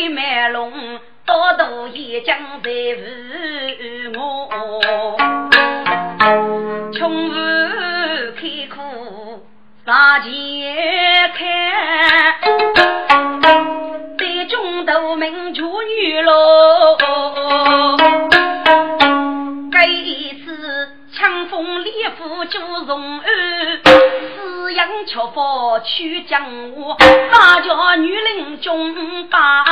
英雄对先锋备，给麦龙多多也将在乎我，穷无开苦把前夫去江湖，大叫女人中把，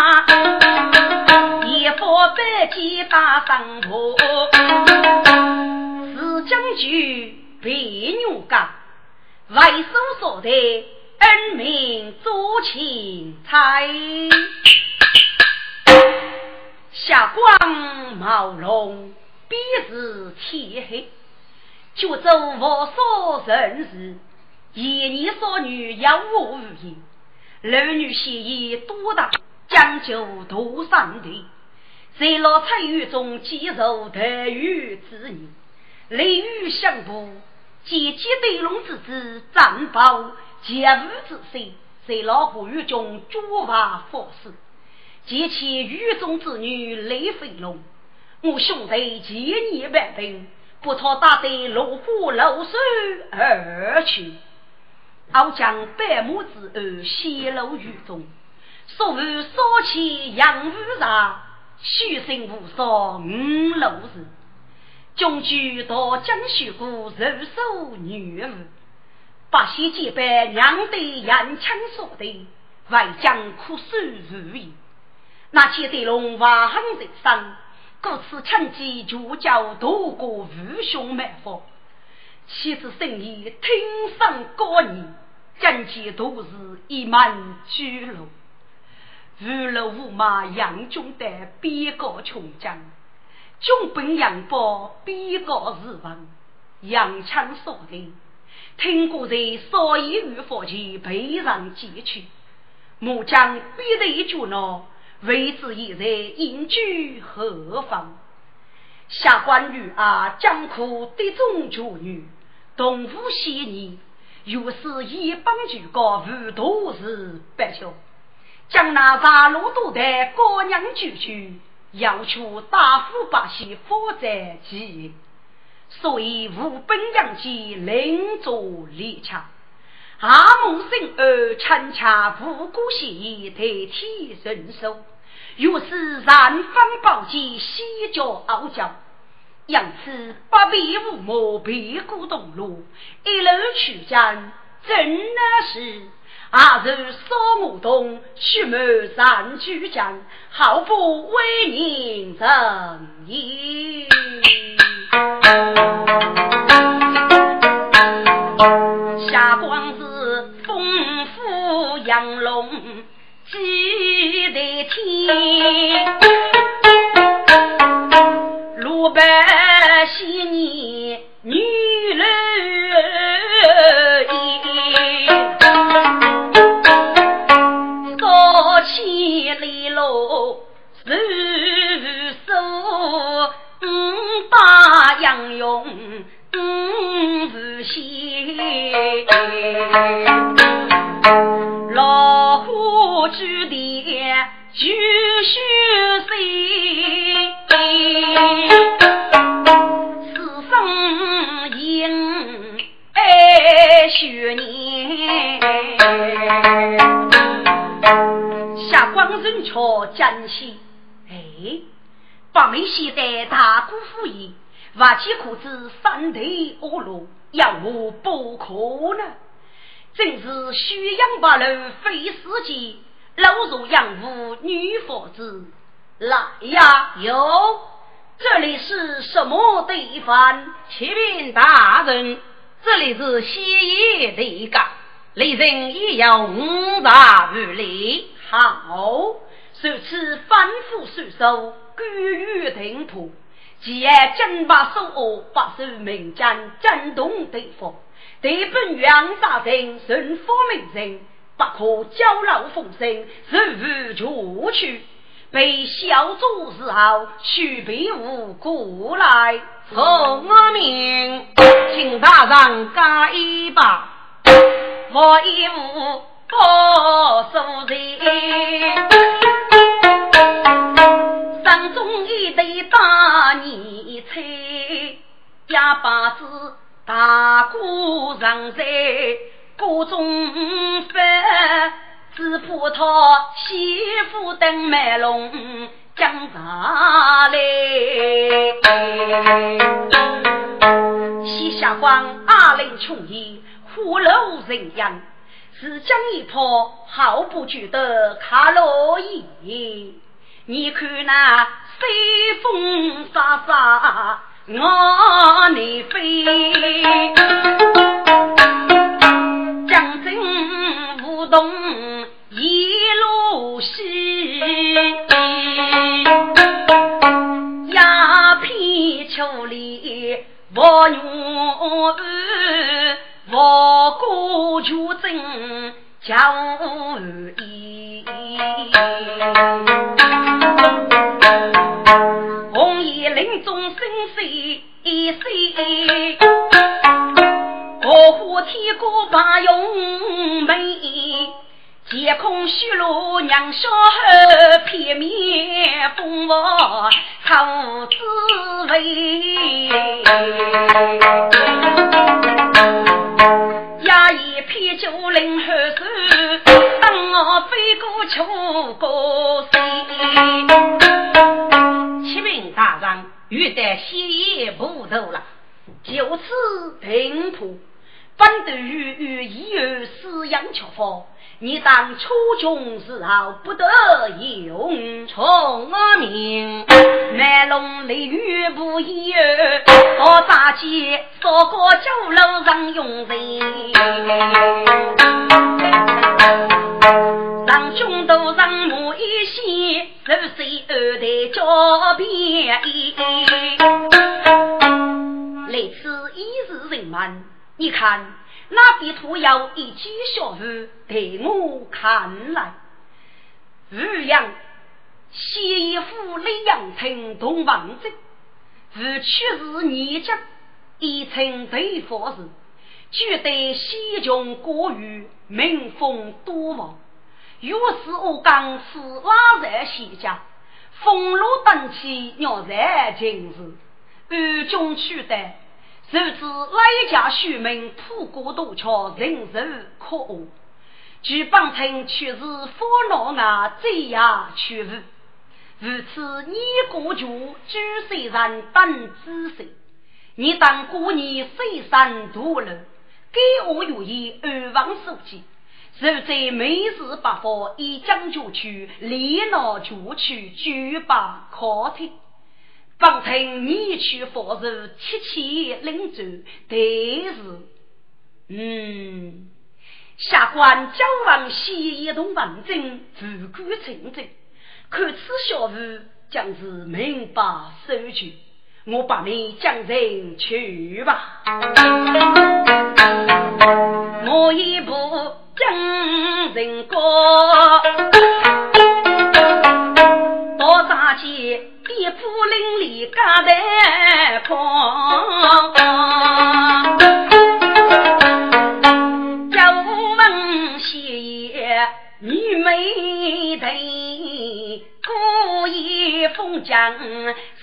一副白鸡打上坡。四将军被牛刚，外手所得恩名做钦差。霞光毛龙，彼时天黑，就走无所人事。一年少女养我无言，儿女协议多大讲究多上的，在老菜园中接受待遇之意，雷雨相补，姐姐对龙之子战报节物之心，在老虎狱中诸法佛事，及其狱中之女雷飞龙，我兄弟千年万兵，不托打得落花流水而去。傲将百亩之后泄露于中，所谓烧起杨屋上，虚心无少五六日。将军到江西过入手女儿，百姓结拜娘对严枪所对，外将苦守如意。那些对龙瓦横人生，故此趁机就叫渡过无凶埋伏。妻子生意听上高年，将其都是一门巨鹿，五路五马杨军的边高穷将，军本杨宝边高日王，杨枪所定，听过在少爷御府前被人劫去，末将逼得一句呢，为之现在隐居何方？下官女儿江苦的中绝女。东府西年，又是一帮举高无都是白晓，将那杀戮多的高娘救去，要求大夫百姓负在其，所以无本杨戬另作列强，阿蒙生儿参洽无辜协议代替人手，又是燃方宝剑西郊傲娇。因此，八臂无魔，背骨东路，一路去将，真那是阿如扫木洞，须谋三举将，好不为人争义。下官是丰富养龙，记得天。五百些年，女人意，高起来喽，如手五把杨勇五如线，老虎举的举须岁。此生应爱许年，下官人瞧江西，哎，把妹现在大姑夫爷，挖起裤子三头恶路，要我不可呢？真是虚阳八路非世界，老弱养无女佛子。来呀！有，这里是什么地方？启禀大人，这里是西野地港，离人也要五大五里。好，如此反复收收，居于停土。既然真把手握，把守民间，震动地方，对本元大人顺府名人，不可骄劳风声，如无出去。被小主之后，许备无故来，从我命，请大人加一把。我一无高素人，山中一对大泥菜，哑巴子大鼓上在锅中翻，只怕他媳妇等卖龙江上来。西夏光阿林穷衣，虎楼人样。是将一炮毫不觉得卡洛伊，你看那随风沙沙往内飞，江镇舞动一路西，鸦片秋里望牛我过求真叫义，红叶林中生水水，我虎天过把勇美，天空虚落娘小后，片面风华好滋味。衙役披酒临河水，当我飞过秋高山。启禀大人，欲得西野不头了，就此平铺。反对于与一儿私养巧妇，你当初穷时候不得用。从我命，卖龙雷雨不一儿，我大街烧过酒楼上用人，让兄都让母一些，十岁二代交便宜。来此一日人满。你看，那边土窑一起小雨，对我看来，日阳西府李阳城东王镇，是去日年家一称对佛时，绝对西穷过于民风多亡。若是我刚是拉在西家，风露登起鸟在今日，暗中取得。谁知来家虚名，铺过大桥，人人可恶。据帮臣却是烦恼啊，这样去无。如此你过去居虽然等知识，你当过年虽山多了，给我愿意二王书记。如在每日八方一将就去，连闹就去，举办考听。方称你去佛事，七七领主，但是，嗯，下官将往西一同文正，自古称正，看此小事，将是明白收取。我把你将人去吧，我一步将人过，到大街。一铺林里嘎得空，叫问些女美人，故意封疆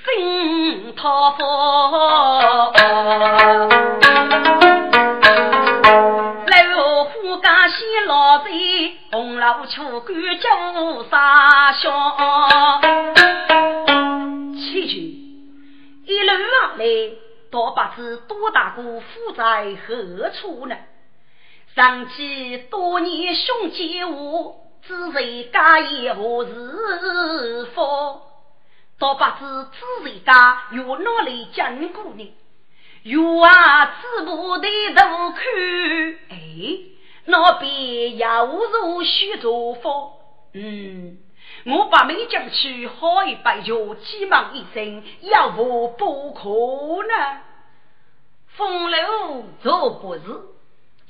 新讨夫。老虎家西老贼，红老秋干叫啥笑？七句，一路上来，倒不知多大个负在何处呢？想起多年兄姐我，只谁家业何是福？倒不知只谁家有哪里见过呢？有啊，只不得头看，哎，那边又如许多福，嗯。我把梅将去好一杯酒，急忙一声，要不不可呢？风流做不是，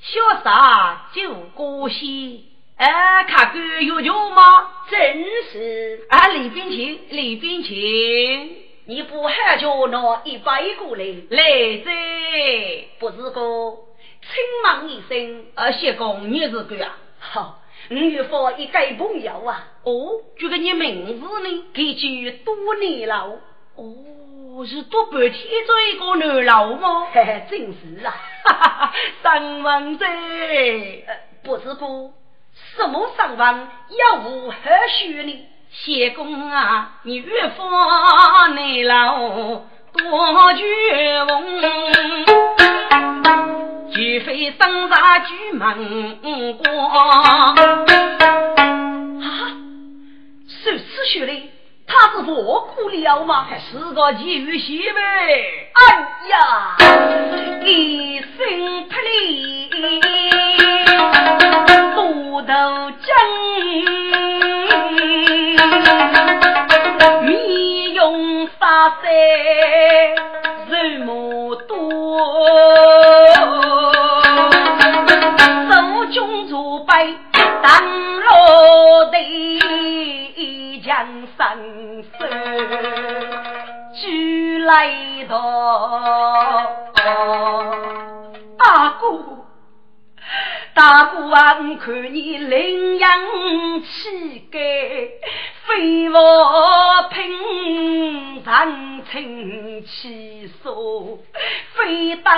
潇洒就过西。哎，看官有酒吗？真是。啊，李冰清，李冰清，你不喊叫拿一杯过来？来者，不是个，轻忙一声，呃，谢公你是个啊？好。我有佛一个朋友啊。哦，这个你名字呢？给起多年了。哦，是多半天做一个男老吗？嘿嘿，真是啊！哈哈哈，上王者，不是不，什么上王要无何须呢？谢公啊，你越发内老多绝望，绝非生杀举门光。啊，是此学嘞？他是我苦了吗？还是个奇遇戏呗？哎呀，一身霹雳，不头针，面容发色，人目多，杯当落地，将生死举来到，大哥。大姑啊，我看你领养气概，非我平常亲气数，非当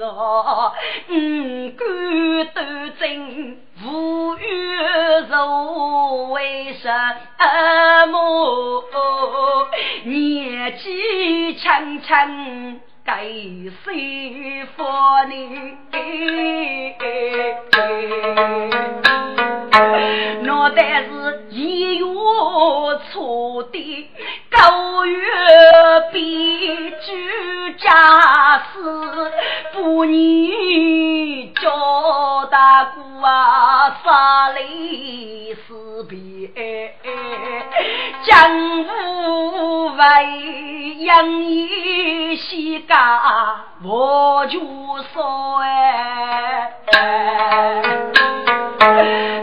我五官端正，无欲柔为什么年纪轻轻？该谁佛你？我但是一月初的九月比居家事，不你叫大姑啊杀离死别，江湖为养一西家，我就说哎，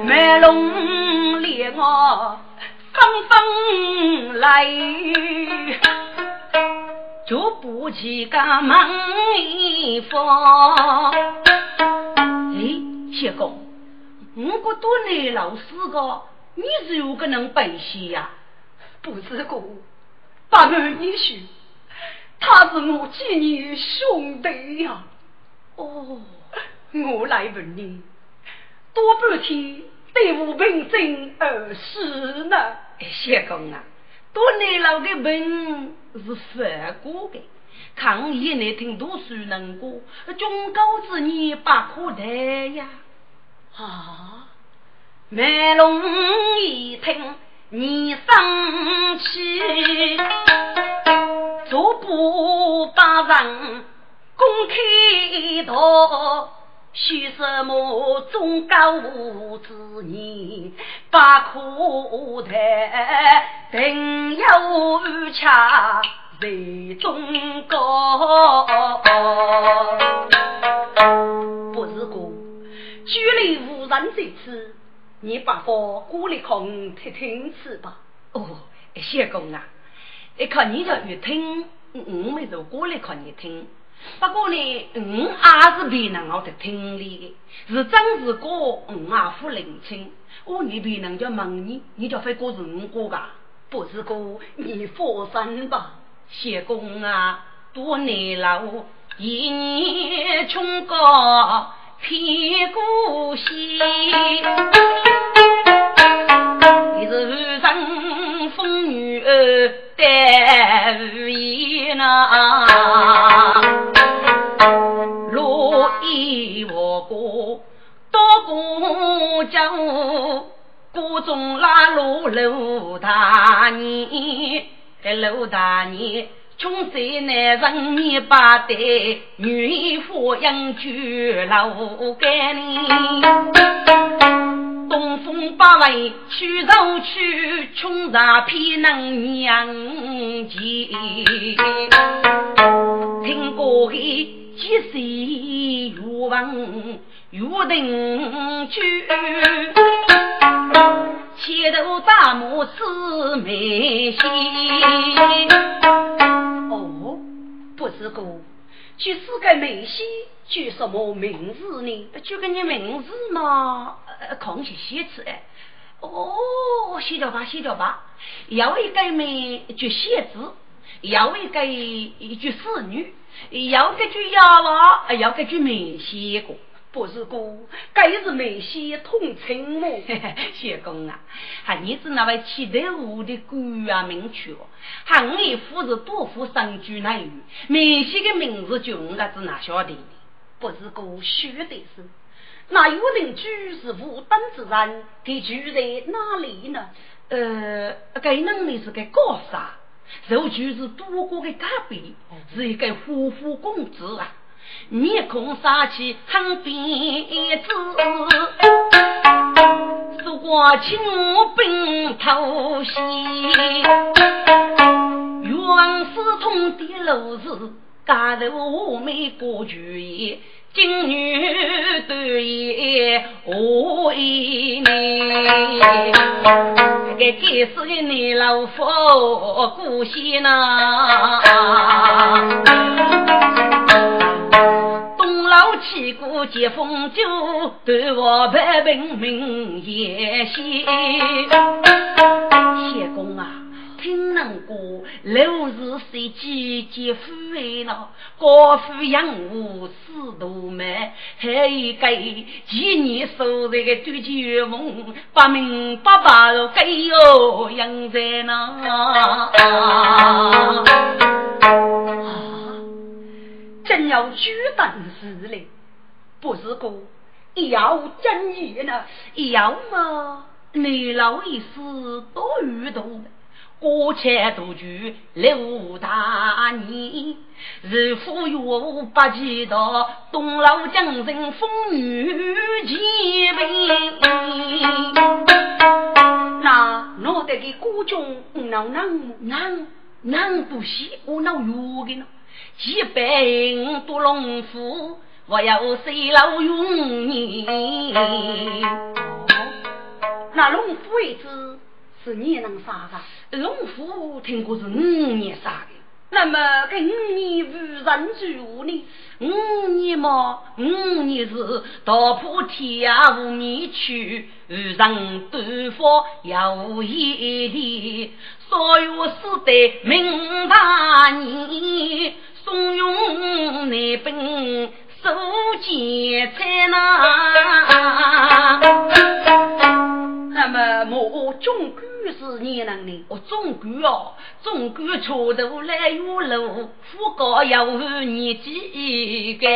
梅龙烈我纷纷来，就不起个门一方。哎，谢公，我个多年老师个，你是有个能背戏呀？不是个，八门一许，他是我几年兄弟呀。哦，我来问你，多半天对我平正而死呢？谢公啊，多年老的文是反过的，抗议你听读书能过，忠告之年不可得呀。啊，梅龙一听。你生气，逐步把人公开道，许什么忠高之言，不可谈，定有恰在中高。不是个，距离无人在此。你把佛鼓励空听听去吧。哦，谢公啊，一看你就越听，我没就过来看你听。不过呢，我也是别人我的听力的，是真是歌，我也不聆听。我你别人就问你，你就会过是我歌噶？不是歌，你放心吧。谢公啊，多年了，一年穷高。屁股细，戴无言呐，罗衣我过多过江，谷中拉罗罗大年，罗大年。穷山男人你把对，女夫养居老干里。东风八位去愁去，穷杂偏能娘亲。听过个几岁欲望欲定去，前头大幕是梅戏。哦，不是个，就是个梅戏，叫什么名字呢？就个你名字嘛。呃空些写词哎。哦，写掉吧，写掉吧。要一个美句写字，要一个一句诗女，要个句哑娃，要个句没写过。不是哥，该是梅西同情我。谢公啊，哈你是那位七头五的官啊名曲哦，还你夫是多夫上居那语，梅西的名字就我子哪晓得？不是哥，须的是。那有人居是无登之人，他居在哪里呢？呃，该能力是个高傻，肉就是多过的隔壁，是一个富富公子啊。面孔杀气很别致，说过清兵偷袭，原是从的路子，家头没过去。金女对也何一年？这个该死的你老夫姑息呢？东老七姑接风酒，对我百病命也谢。谢公啊！听能过六日岁季节夫为了高富养我四度美，还有个几年收这个对酒梦，八明八白都该哟养在那。真要举胆事嘞，不是个要真意呢，要嘛你老一死多遇到。过千独居六大年，日复月无八几道，东老江人风雨几杯。那我得给孤中能能能能不喜我那有的呢？几百多龙虎，我要谁老用你？那龙虎位置是你能杀的？龙虎听过是五年杀的，那么跟五年无人住呢？五年嘛，五年是道破天涯无觅处，遇上对方有一里，所有死的明大年，怂恿那本收钱财呐。那么，我总管是你能的，我总管哦，总管出头来有路，富高要你几个？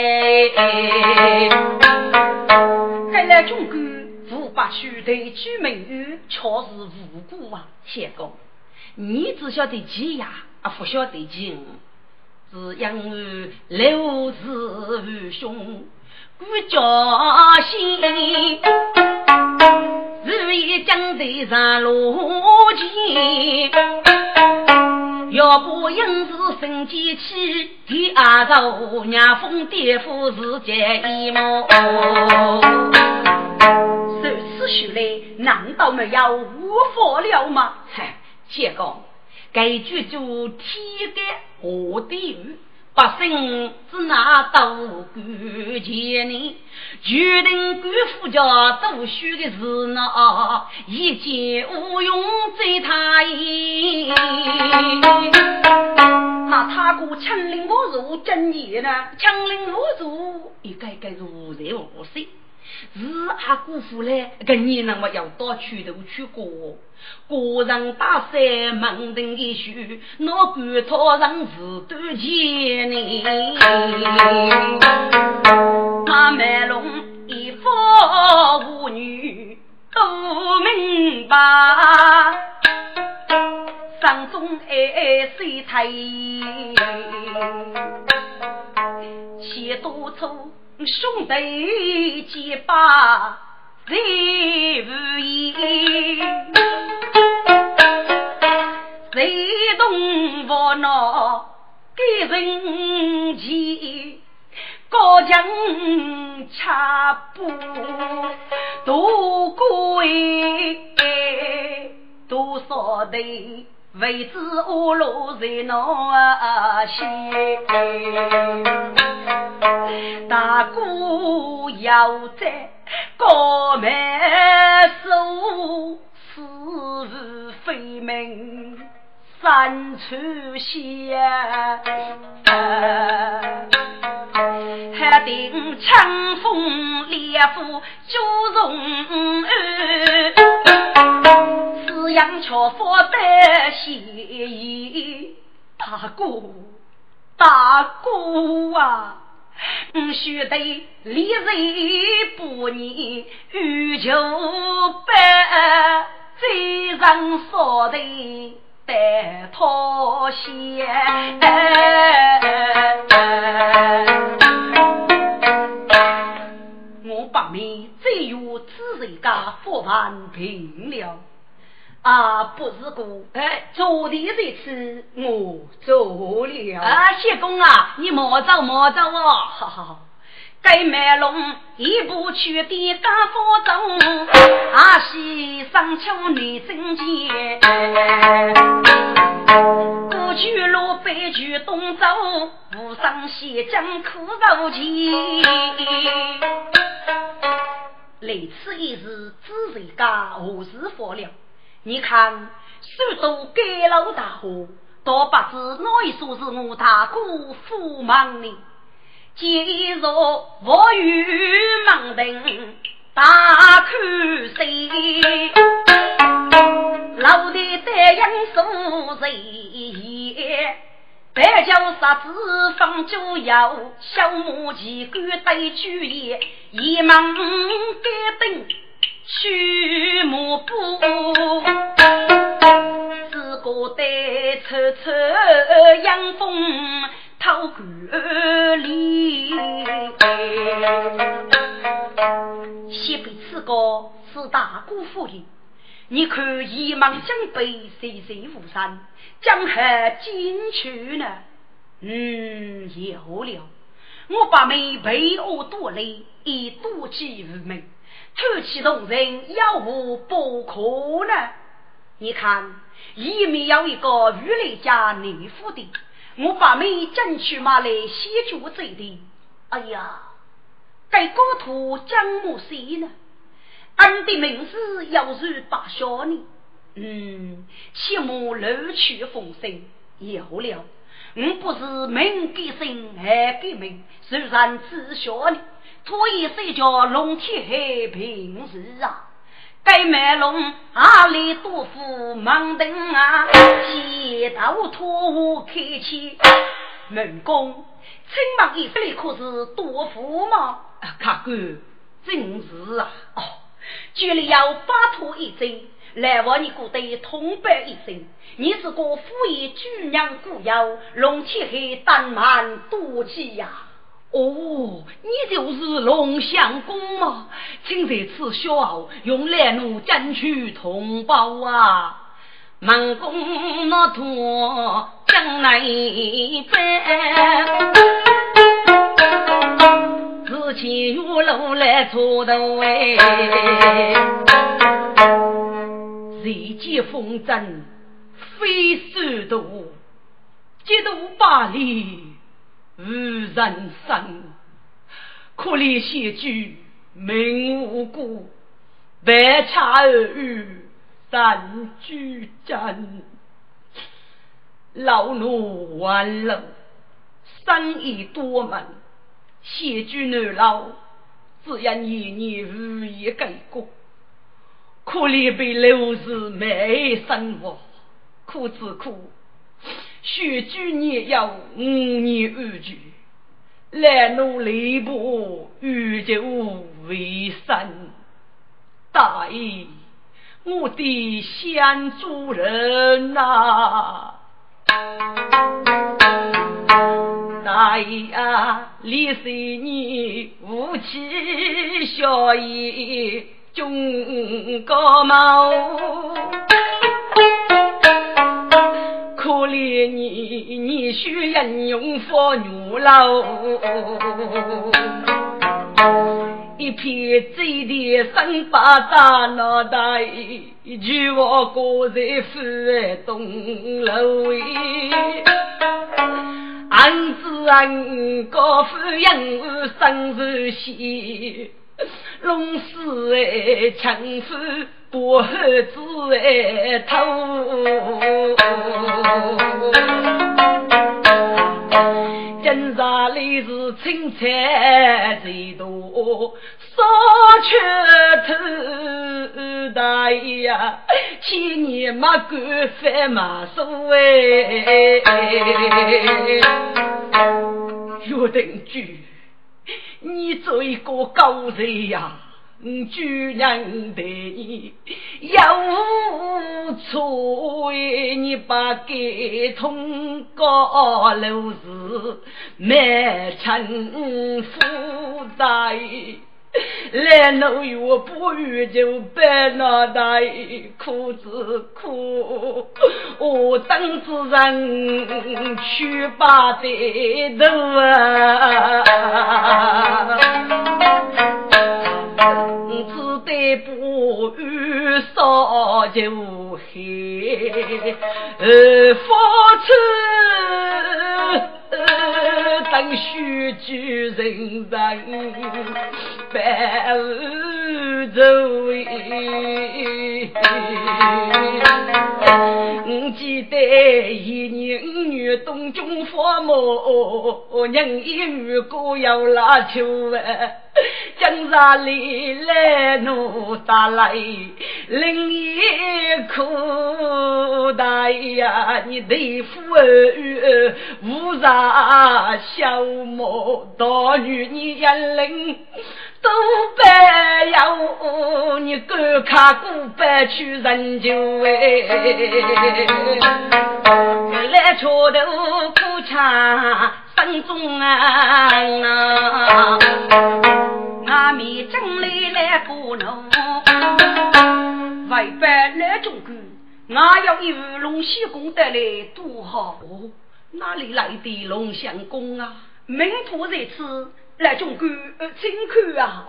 看来总管无把须对居民却是无辜啊！相公，你只晓得几呀，啊，不晓得几是养儿六字兄，顾家心。日夜将头上落前，要不因是生机气，第二朝娘封爹父是结一毛。如此说来，难道没有无法了吗？嗨，结果该句就天干何地狱？百姓只拿刀管钱呢，决定官府家读书的事呢，一见无用追他意。那他过枪林我入正义呢？枪林我入，一个个如人无色。是阿姑父嘞，跟你那么要到区头去过，个人打伞门庭一树，那管他人是多钱呢？他卖龙一夫无女都明白，山中爱水太，写多愁。兄弟结拜最无言，谁懂我那给人情？高墙恰不多贵，多少的为子我落在那心。大姑要在高门守死无非命，三处险，还定乘风烈火九重恩，四阳桥佛得协议，大哥，大哥啊！吾须得立人不念欲求百，最上所得得妥协。我把命只有此人家佛完平了。啊，不是故，哎，昨天这次我做了。啊，谢公啊，你莫走莫走哦，哈哈，该卖龙一步去的大佛中，啊西上桥你真见，过去路北去东走，无上西江苦肉钱。来此一日，知谁家何时发了？你看，许多盖楼大户，都不知哪一所是我大哥父忙呢？今日我与忙登大看谁？老的丹阳素谁？白酒杀子放酒药，小母鸡肝带酒叶，一忙该等。去马步，自个得抽抽阳风透管里。西北此个是大姑夫人，你看一芒江北，岁岁无山，江河进去呢？嗯，有了，我把妹陪我多累，已多饥无门。出气动人，有无不可呢？你看，里面有一个玉来家内府的，我把妹争取马来先住这的。哎呀，该高徒江木谁呢？俺的名字要是罢小呢？嗯，切莫漏取风声。有了，我不是命给生，还给命，虽然自小呢。所以谁叫龙天黑平时啊？该卖龙阿里多夫忙登啊，街道托开启门工，亲忙一里可是多福吗？客官，真是啊！哦，居里要八托一针，来往你过得通白一声。你是个富爷居娘故友，龙天黑胆满多气呀！哦，你就是龙相公吗？请在此小后用来奴争取同胞啊！孟公那托将来奔，自前入路来出头哎，日见风筝飞速度，几度百里。无人生，可怜仙居命无辜，白茶儿语三居真。老奴完了，生意多门，仙居难老，只因年年无意改过，可怜被刘氏没生活，苦之苦。学居年有五年安居，来奴礼部欲就为生。大爷，我的相主人呐！大爷啊，历岁年无妻小爷中高帽。可怜你，你需人用佛女老，一片嘴的三把大脑袋，一句话挂在府东楼位，俺子俺高夫养生如戏。龙死哎，强夫不猴子哎，头。今朝里是青菜最多，烧缺头大呀，千年没干饭马所谓。岳定居，你做一个高人呀！居然对你有错，你把给通高楼市满城负债。来农园不遇就白脑袋，苦子苦，我等子人去把的头啊，只得不遇烧就黑，呃，发出。等须举人人百无周围。我记得一年五月冬中发毛，人一遇过要拉秋哎。江山里来怒打来，另一苦大呀！你对夫儿无啥消磨，大女你眼灵都白要，你赶卡古白去人就哎，来桥头苦茶。分中啊，阿弥正来来过路，为办来中国，我要一副龙仙功得来多好。哪里来的龙相公啊？名徒在此，来中国请看啊！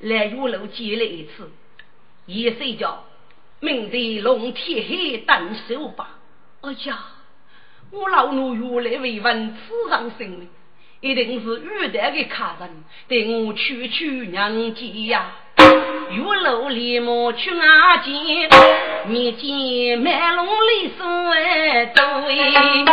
来玉楼见了一次，也睡觉，明的龙天黑等手吧。哎呀！我老奴原来为问此上生命，一定是遇到的客人，带我去去娘家呀。玉楼立马去阿见，面见满龙里送哎对，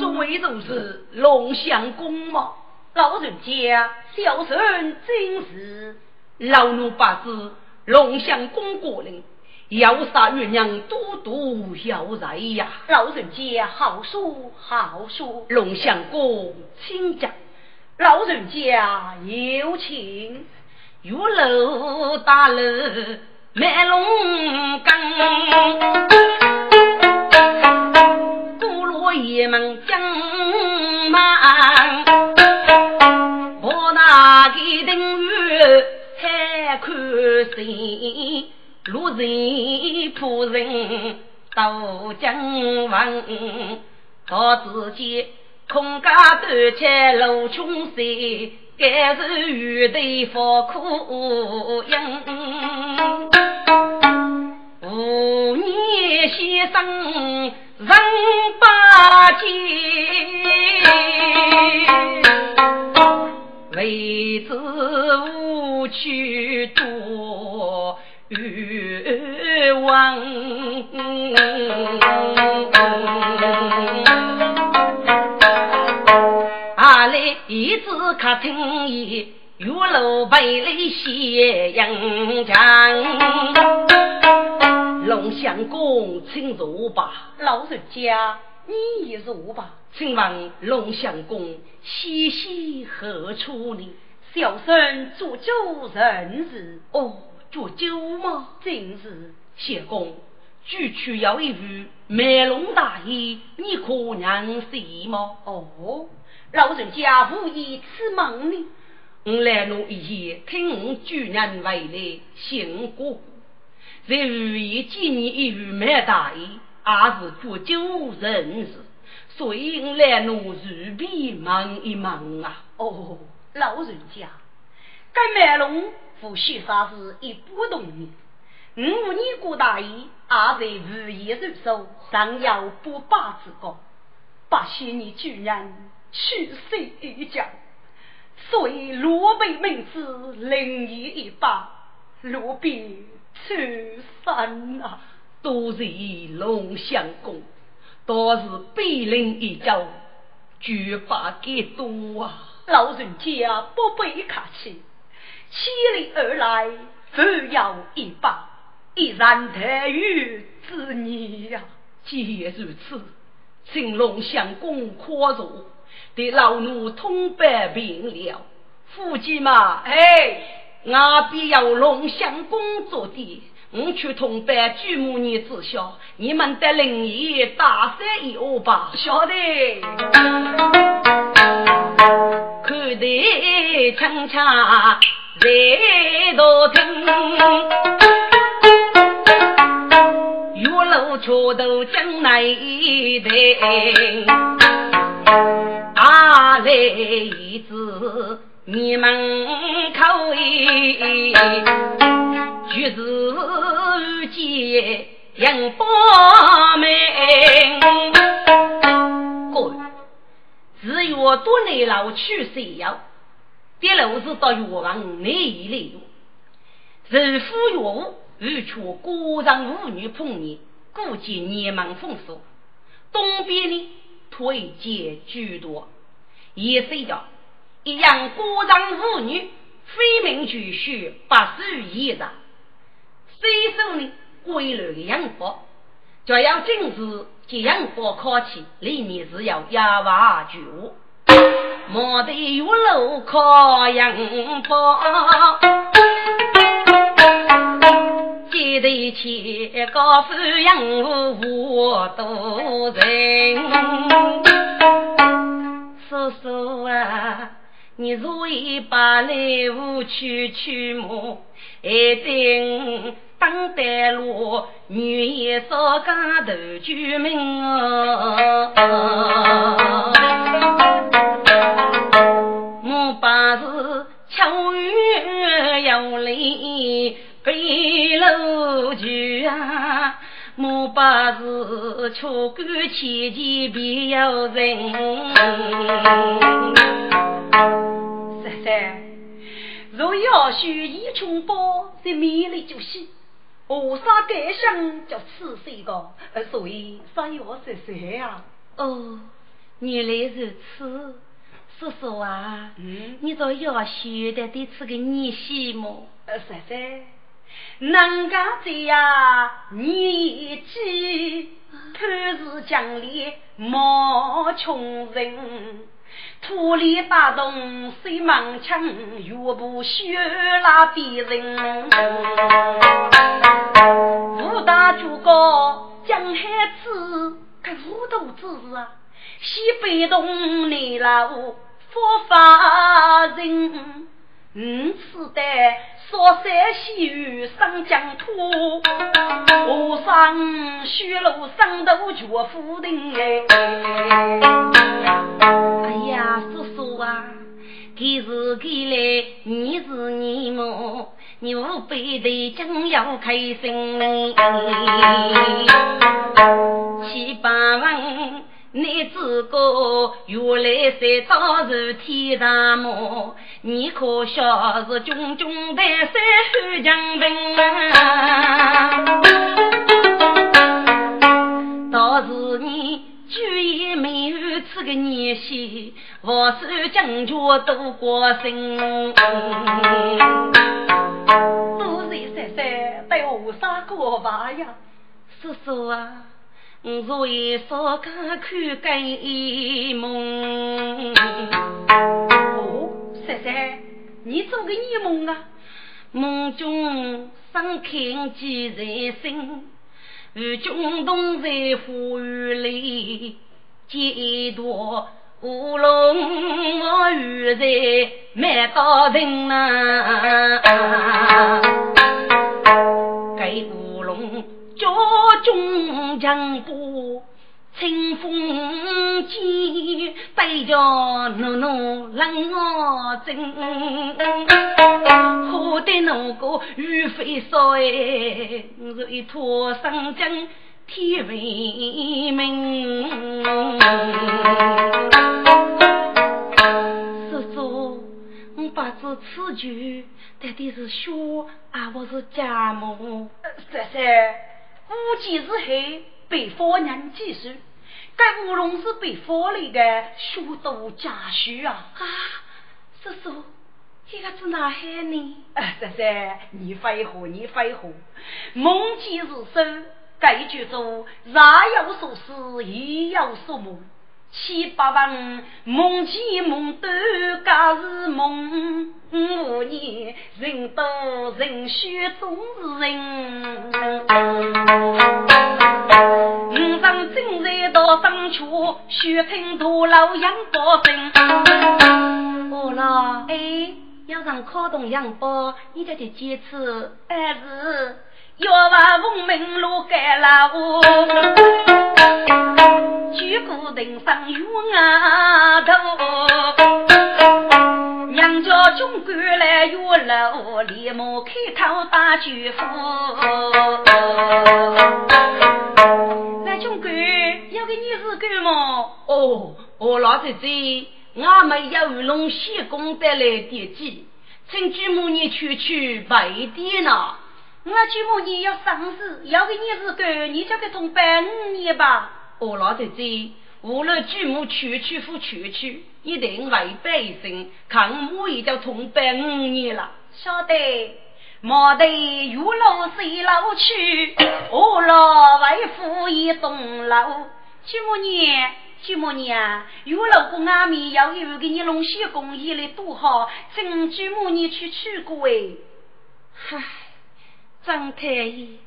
作为如是龙相公嘛，老人家小孙真是老奴不知龙相公过来。要杀月娘，多多要在呀！老人家好说好说，龙相公请讲。老人家有请。玉楼大楼满龙岗，鼓锣爷们将忙，我那个等月才看谁。路人仆人都将问，到自己空家端起路穷水，该是与对方苦饮。五年先生人八千，为子无趣多。冤枉！阿来一直客厅里，玉楼背里写杨强。龙相公，请坐吧。老人家，你也坐吧。请问龙相公，西西何处呢？小生煮酒认识。哦。做酒吗？正是，谢公，举去要一壶梅龙大宴，你可能是吗？哦，老人家无意此梦呢。我来弄一夜，听我主人回来，信哥哥，在午夜见你一壶梅大宴，也是做酒人事，所以来弄随便忙一问啊。哦，老人家，该卖龙。夫婿啥事一不动你，五年过大义，也在无言入手，尚有不罢之功。八些年居然去世一家，所以罗贝名字灵异一把，罗贝出山啊，都是龙相公，都是比邻一招，绝把给多啊！老人家不必客气，千里而来，只要一把，一然得遇之你呀。既然如此，请龙相公宽恕。对老奴通百病了，夫妻嘛，哎，我必要龙相公做的，我去通百举母你知晓，你们得灵异大三一二吧，晓得。看得清清在道听，月楼桥头将来等。大来子，你们口里就是见杨八妹，哥，只有多年老去谁要？别老是到药房内里用，日服药物，欲却孤上妇女碰你，估计年满风俗。东边呢？推荐居多，也是的，一样孤丈妇女，非命举婿，不属一人。虽说呢，归来的养父，就要正视这养父考起，里面是要压瓦举物，莫得有路靠养父。记得起高富养我多人，叔叔啊，你若一把来无去去么？一定当得路，女也少家头居民啊！我把是巧语有理。飞楼去啊，莫把事错干千千别有人。三三，若要许一穷包，在面里就洗。何啥感想叫吃水个？所以啥要三三呀？哦，原来如此。叔叔啊，嗯，你这要许的得吃个你西么？呃，三三。能干这呀，年纪看似江里冒穷人，土里打洞水满腔，岳不血拉别人。江海子，可武都子啊，西北东南老佛法人，嗯，是的。说山西雨上疆土，河上雪路上头绝浮丁哎。哎呀，叔叔啊，给是给来，你是你么？你无非得将要开心七八万。你自个原来是到是天上么？你可笑是军军的三汉将兵！倒是你居也没有这个年限，我是将军都过身。多谢三三对我啥过吧呀？叔叔啊！我也少看看个梦。哦，三三，你做个异梦啊？梦中上看几人生，与君同在花园里，见一朵乌龙我遇在满道人呐，给乌龙。家中强过清风剑，对着奴奴冷我真，好的那个雨飞少哎，是一坨生姜天为明叔叔我不知此句到底是学啊我是假盟三三估计是黑被佛娘技术该乌龙是被佛里的书都假虚啊。啊叔叔这个是哪些呢？啊三三你发一你发一梦见是生该句中若有所思，亦有所梦。七八万梦见梦都皆是梦，五年人多人少总是人。五丈金山到上去，雪听大老杨宝声。我啦，哎，要上考动杨宝，你家的坚持，儿子要把文明路改了我。举步登上冤头，娘家军官来月楼，立马开口打舅父。那军官要给你是干么？哦，我老姐姐，俺们有龙西公带来点鸡，请舅母你去去备点呢。我舅母你要生事，要给你是干，你就给同办五年吧。我老姐姐，无论祖母去去不去去，一定为百姓看我也叫从百五年了。晓得，莫得玉楼随老去，我老为夫一栋楼。舅母娘，舅母娘，玉楼公阿面要有给你弄些公益来多好，请舅母你去去过哎。唉，张太医，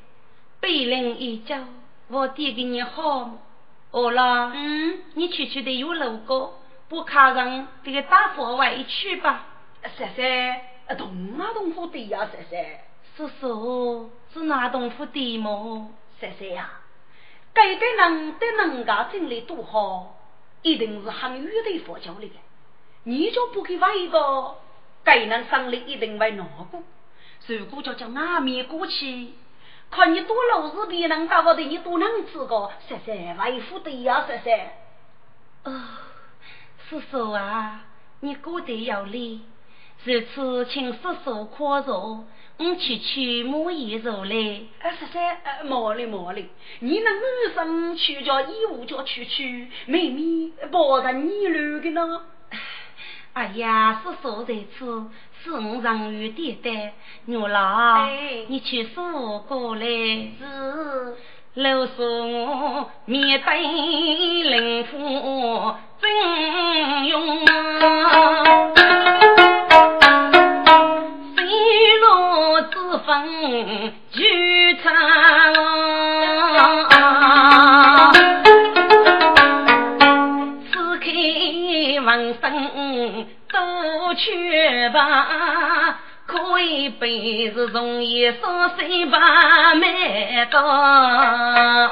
被人一叫，我递给你好。哦啦，嗯，你去去的有路过，不卡上这个大佛外去吧。婶婶，东哪东府的呀？婶婶，叔叔是哪东府的么？婶婶呀，该个人对人家经历多好，一定是很远的佛教里的。你就不给外一个，该人生理一定会难过。如果叫叫阿弥过去。看你多老实，别人到我的，你多能吃个，谢谢，为父的呀，谢谢。哦，叔叔啊，你过得有理，这次请叔叔宽容，我去去摸一揉嘞。啊，谢谢，呃，毛哩毛嘞，你那女生去叫义务叫去去，妹妹抱着你留的呢。哎呀，叔叔在此。是我上月点的，牛老，你去说过来是。老说我面对灵符真用，飞落之风就唱。去吧，可以本是容易少水把买到。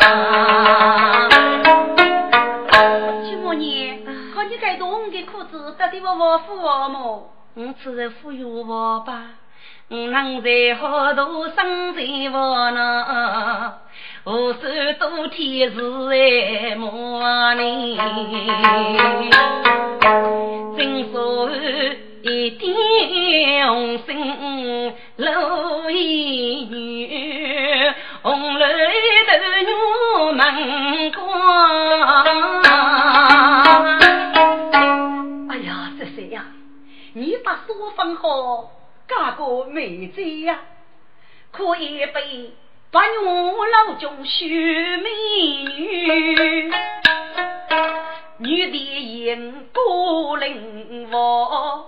七母年，看你该动的裤子，到底我我服我么？我只是服于我吧，我能在好多生在我呢，无数多天是爱莫呢。正说一点红心露一女，红楼一头女门关。哎呀，这谁呀？你把书放好，嫁个美子呀，可以被八女老中许美女。女的迎孤灵王，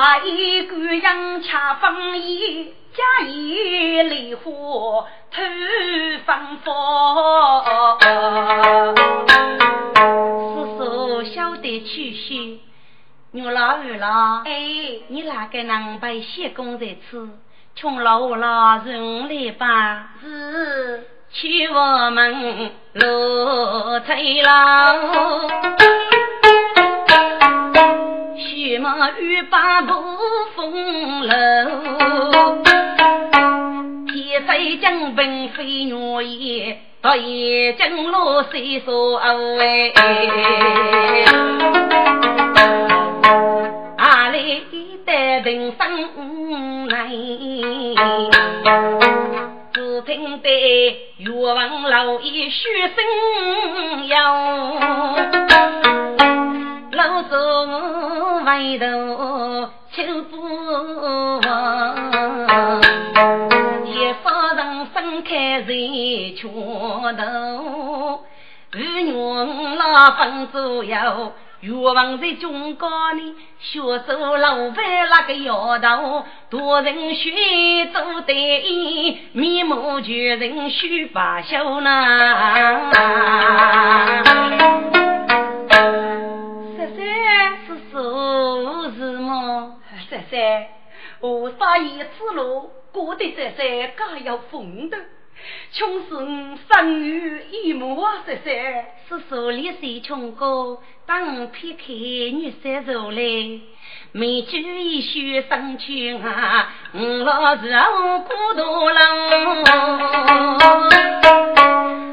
白姑娘恰风衣，家衣梨花透芳芳。叔叔晓得去许，牛老二啦，哎，你那个能白谢公在此，穷老我啦，人来吧，是。去我们罗翠楼，欲把不风楼。天飞将本飞鸟也，到夜将落水所哎。阿里。得人生来，只听得岳王老爷嘘声哟。老祖回头求父王，一发人分开在桥头，二娘老分左右，岳王在中间呢，学手老板那个摇头，多人须做对，面目全人须罢休呢。我发现此路过得三三皆有风头，穷是我生于一母啊！三三，是手里谁穷过？当撇开女三走来，美酒一宿生穷啊！我老是孤独冷，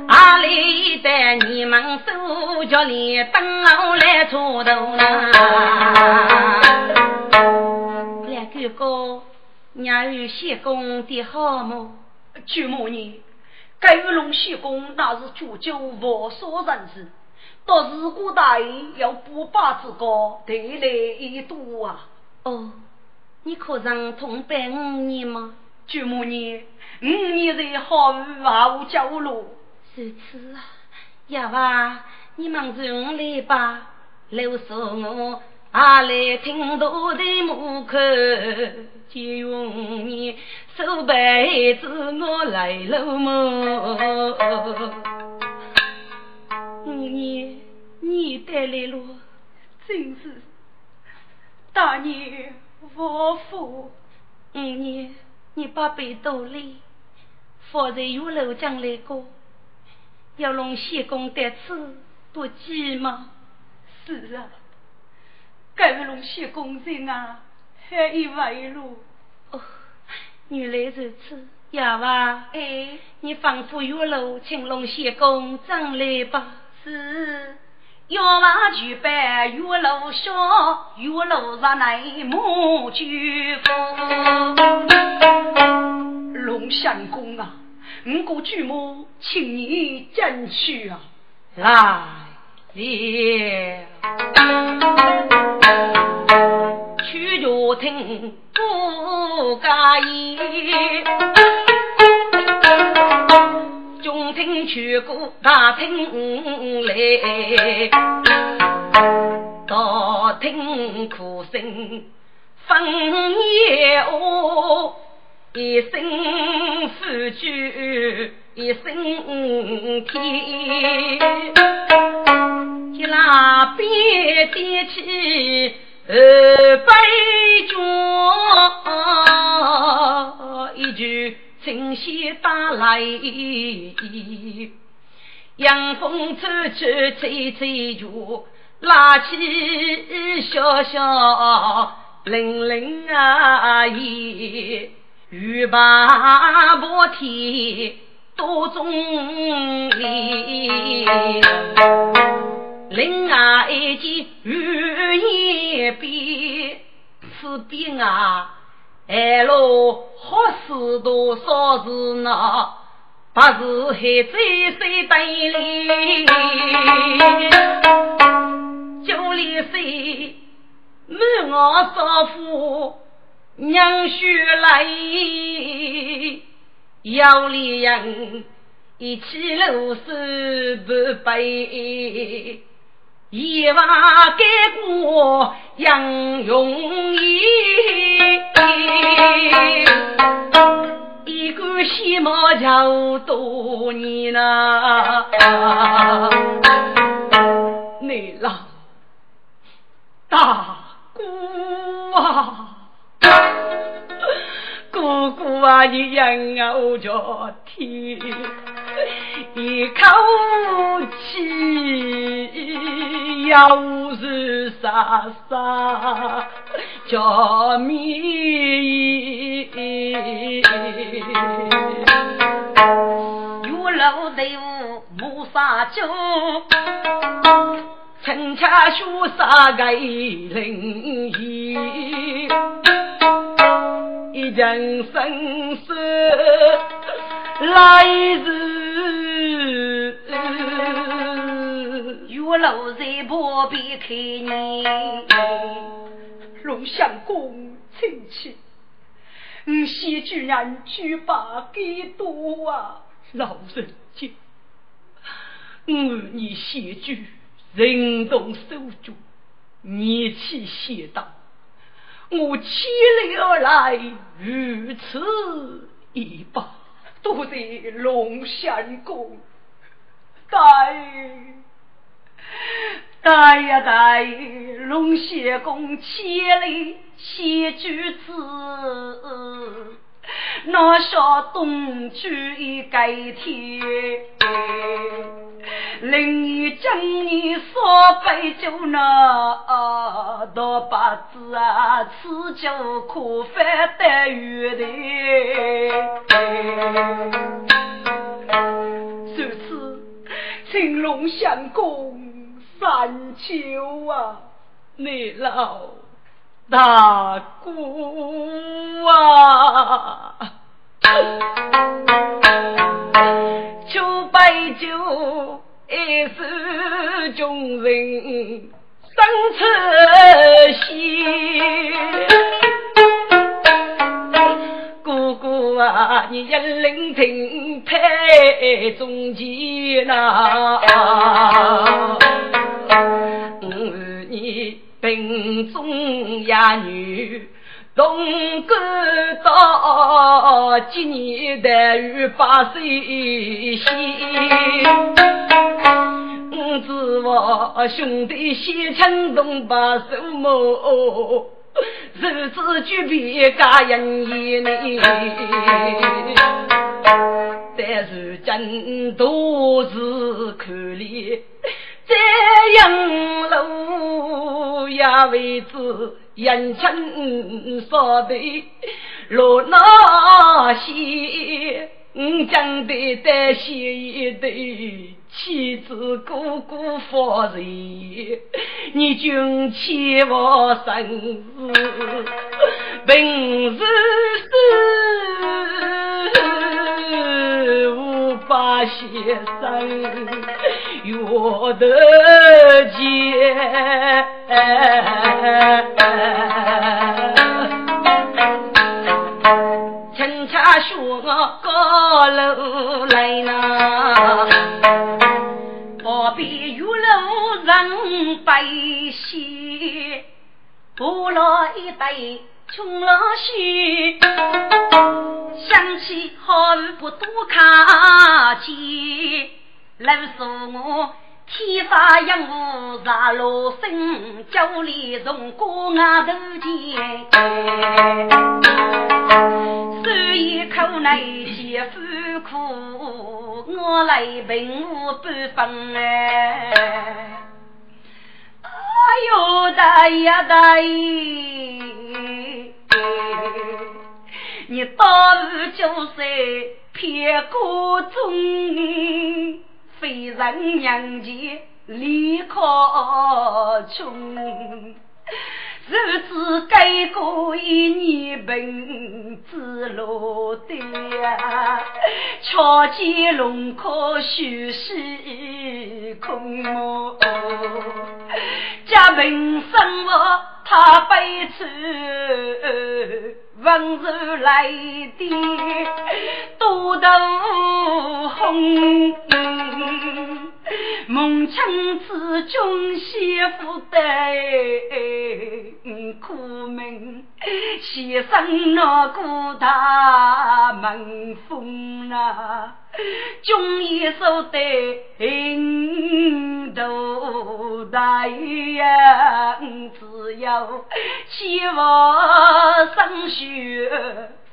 阿里的你们手脚里等我来出头呢？娘有谢公的好么？舅母你，该龙谢公那是煮酒无所人士，到时古大爷要不把之高，得来一度啊！哦，你可曾同伴五年吗？舅母你，五年在好无啊无交路。如此啊，要娃，你忙着来吧，留守我。阿来听到的门口，就用你手背子我来了么？五年你带来了，真是大年我福。五年你把背兜里放在月楼江来过，要弄西宫得此多急吗？是啊。该不龙谢公人啊，还一外路。哦，原来如此，哑巴。哎，你吩咐月楼请龙谢公上来吧。是，要娃举办月楼上，月楼上来母举风。龙相公啊，五个举母，请你进去啊。来了。曲脚听不介意，中听曲歌大听来，大听哭声分夜哦，一声夫君一声天，一拉边点起。二杯酒，一句清香打来，阳风吹吹吹吹着，拉起小小冷冷啊意，欲把破天多中意。另外一件雨衣边，此边啊，爱罗好事多少事呢？不是还在谁堆里？九里水满我少妇娘婿来，幺里人一起露水不背。一瓦盖过杨容易，一个西毛桥多年呐，你老大姑啊，姑姑啊，你养我着天。一口气要是啥啥叫米，有老队伍谋杀酒，陈家书杀个灵异。一江生死来日，月楼在旁边看你，龙相公请起，你先居然举把给多啊，老人家，我你先举人动手脚，你去先当。我千里而来，如此一把，多谢龙仙公，待待呀待，龙仙公千里千举子，那说东去一改天。令你将你烧杯酒呢，到八字啊，吃酒可饭得月的。如此，青龙相公三秋啊，你老大姑啊，酒杯酒。一世穷人生出息，哥哥啊，你要聆听太中间呐，我你贫中呀女。东哥到今年的与八岁些，我指望兄弟先称东把手摸，日子举别家人眼里，但是今都是可怜。这样路也为子眼前烧的落那些，将的带些一对妻子哥哥发财，你君千万生事平时事无法先生。我的姐，陈家说高楼来呐，人百姓，不落一代穷老西，想起好日不多看见。老说我天发扬雾，杀罗生，九里从过额头前，手一口内媳妇苦，我来贫无半分哎，哎呦大呀大爷，你到日就是偏过中。非人娘家离可穷，日子改过一年本子落的呀，巧见龙壳虚实空么？家门生活他悲催，温柔来的多头红。梦亲子君媳妇的苦命，先生那个大门风啊，君一手的头大呀，只有希望生血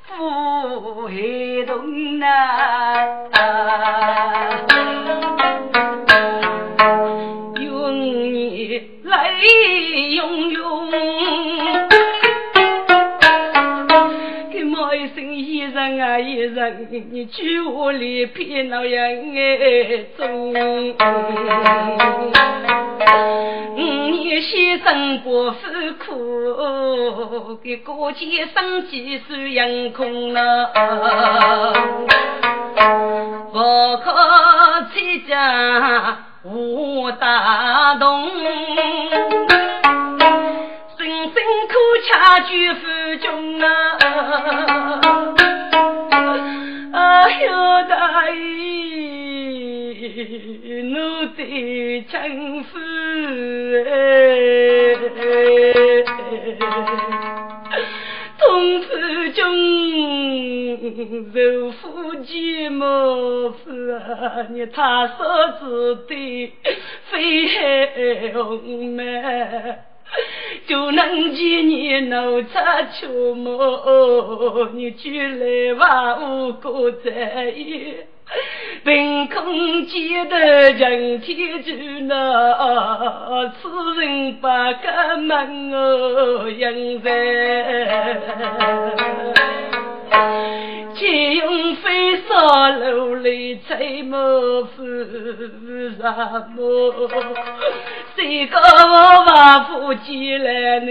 福黑洞啊。泪涌涌，给骂一声一人啊一人，你去屋里骗老人哎中。你先生不负苦，给过节生计算阳空了，不可欺家无大同，辛辛苦恰举夫中啊，哎呦大姨，奴的丈夫同君，受夫妻莫负啊！你他所指的非黑红梅，就能见你怒擦秋毛，你去来话无辜在意。凭空见得人天主那，此人不敢问我应在。借用飞沙楼里吹莫夫什么？谁个我把夫妻来呢？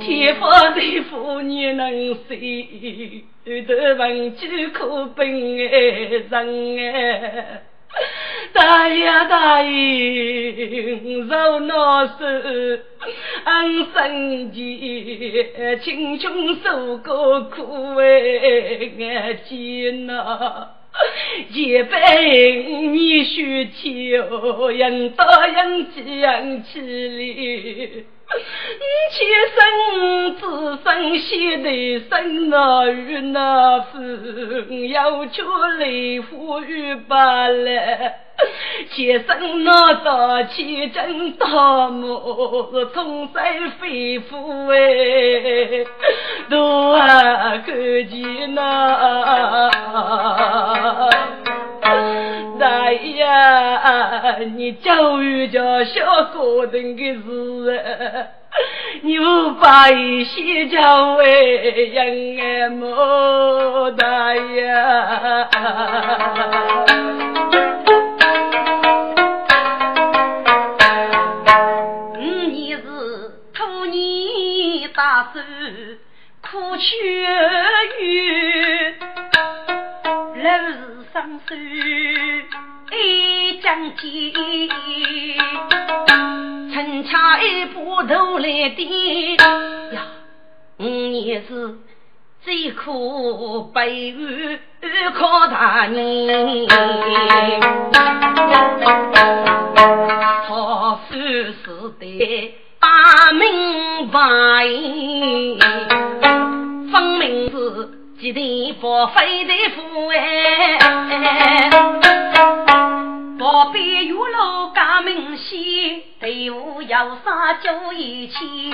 天发的妇女能谁？得问句可本爱人哎。大爷大爷，受难受，俺生前亲穷受过苦哎，俺艰难。一辈你须求，人到人际人气里。七生子生喜的生那与那夫，要求雷夫与八来。七生那大气真大模，从山飞夫哎，多看见那。教育着小哥等的事，你无法一些教为人爱慕，大爷。五年是兔年大寿，苦却雨。老是双手一将肩，趁恰一把头来点呀！五年是最苦悲雨靠大年，好夫是的大明白，分明是。几天不飞的富哎，宝贝玉露家明显，队伍要杀就一起。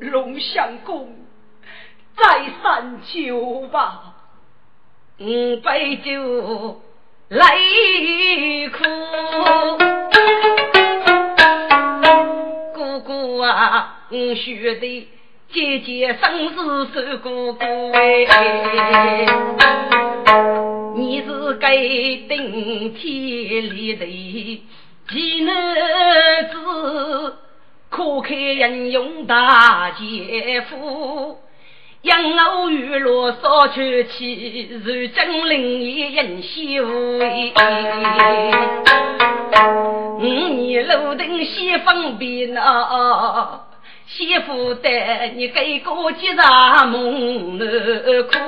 龙相公，再三求吧，五杯酒泪哭，哥哥啊，我学的。姐姐生死守哥哥哎，你是该顶天立地奇男子，可开英勇大姐夫，养我玉罗少娶妻，如今灵也人修哎，五年路灯先方便啊。媳妇带你给哥接上梦难哭，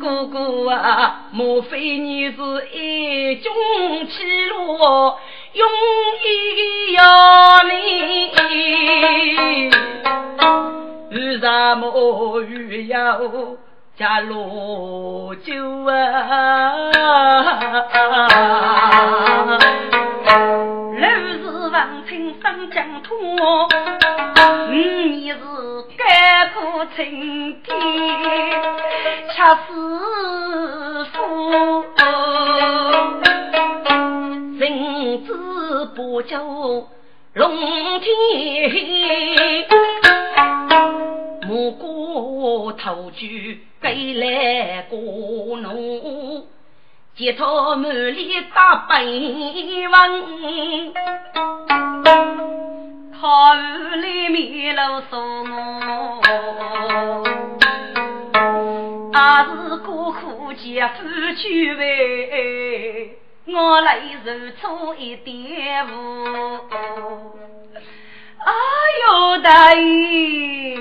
哥哥啊，莫非你是一种气路，永远要你？为什么又要加罗酒啊？王亲生疆土，你是甘苦情天，恰似夫。人子不救龙天，木瓜头举给来过奴。街头满里打白文，考里面露送我，还是孤苦姐夫去为，我来受出一点福。哎呦，大爷！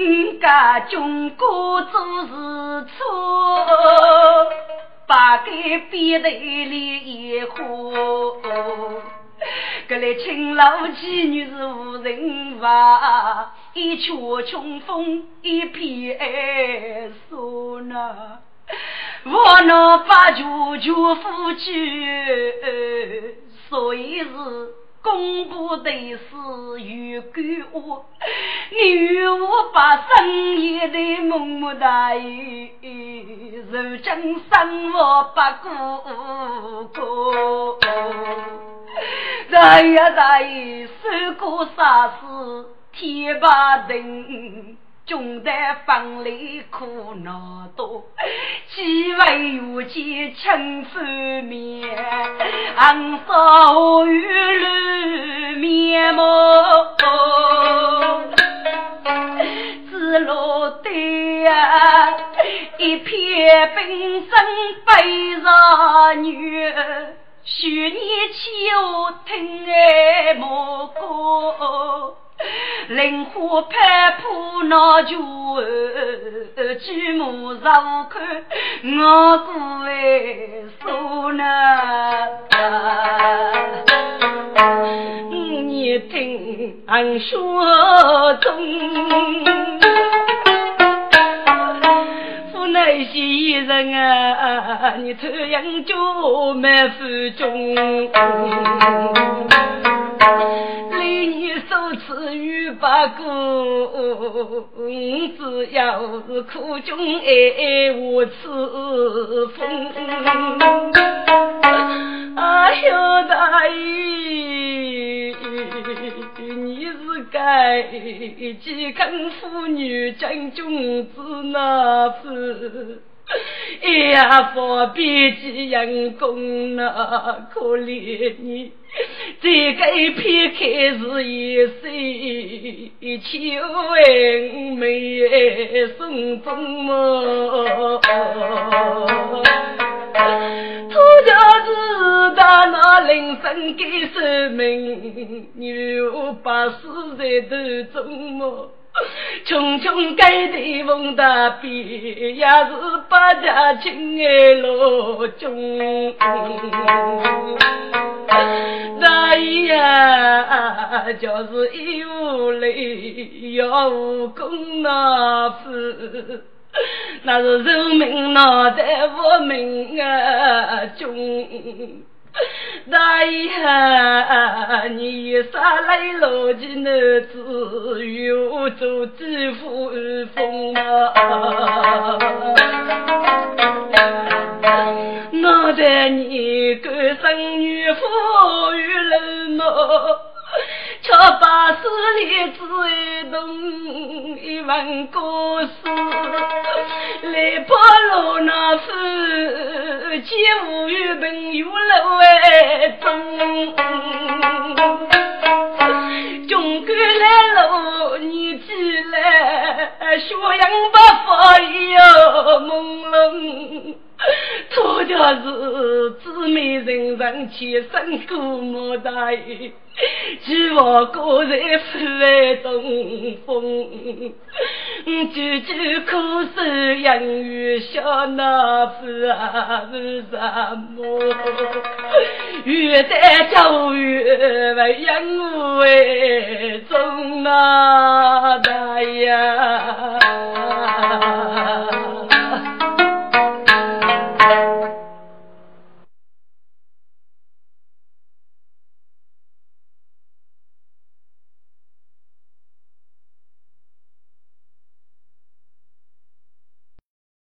人家中国做事错，把给逼得里一火。格来青楼妓女是无人话，一曲穷风一片哀愁呐。我那把舅舅夫妻，所以是。公布的是有句话，女我把生意的默默大，如今生活不过过。大爷大爷，受过啥事？天把定。穷得房里苦恼多，几位有钱请饭面，红烧玉露面目，只落得呀一片冰霜悲上女，许你秋听爱莫过。灵花拍破那酒，举目绕看我孤为所难。你听俺说中。那些人啊，你这样就没负重。离你受此与不过，只要是苦中爱我此风。哎呦，大爷，你是该几根妇女将军之那夫？哎呀，方便几人工啊，可怜你，这个一片开是一岁，秋文梅送终么？土家子大那人生给生命，又把死在头中么？匆匆改的风大变，也是百家亲爱落中。大爷呀，就是一无泪，要无功那是，那是人民脑袋无命啊中。大爷，你啥来逻辑？男子有做几副风啊？我在你个生女妇与人么？却把十里之动一万故事，来破路那夫妻无缘朋友路为中，中国来路你起来，血阳不发又朦胧。错家是姊妹人上前生过莫大意，希望个人富为东风。句句苦守养育小那夫啊是什么？越在教育为养我为重啊大呀。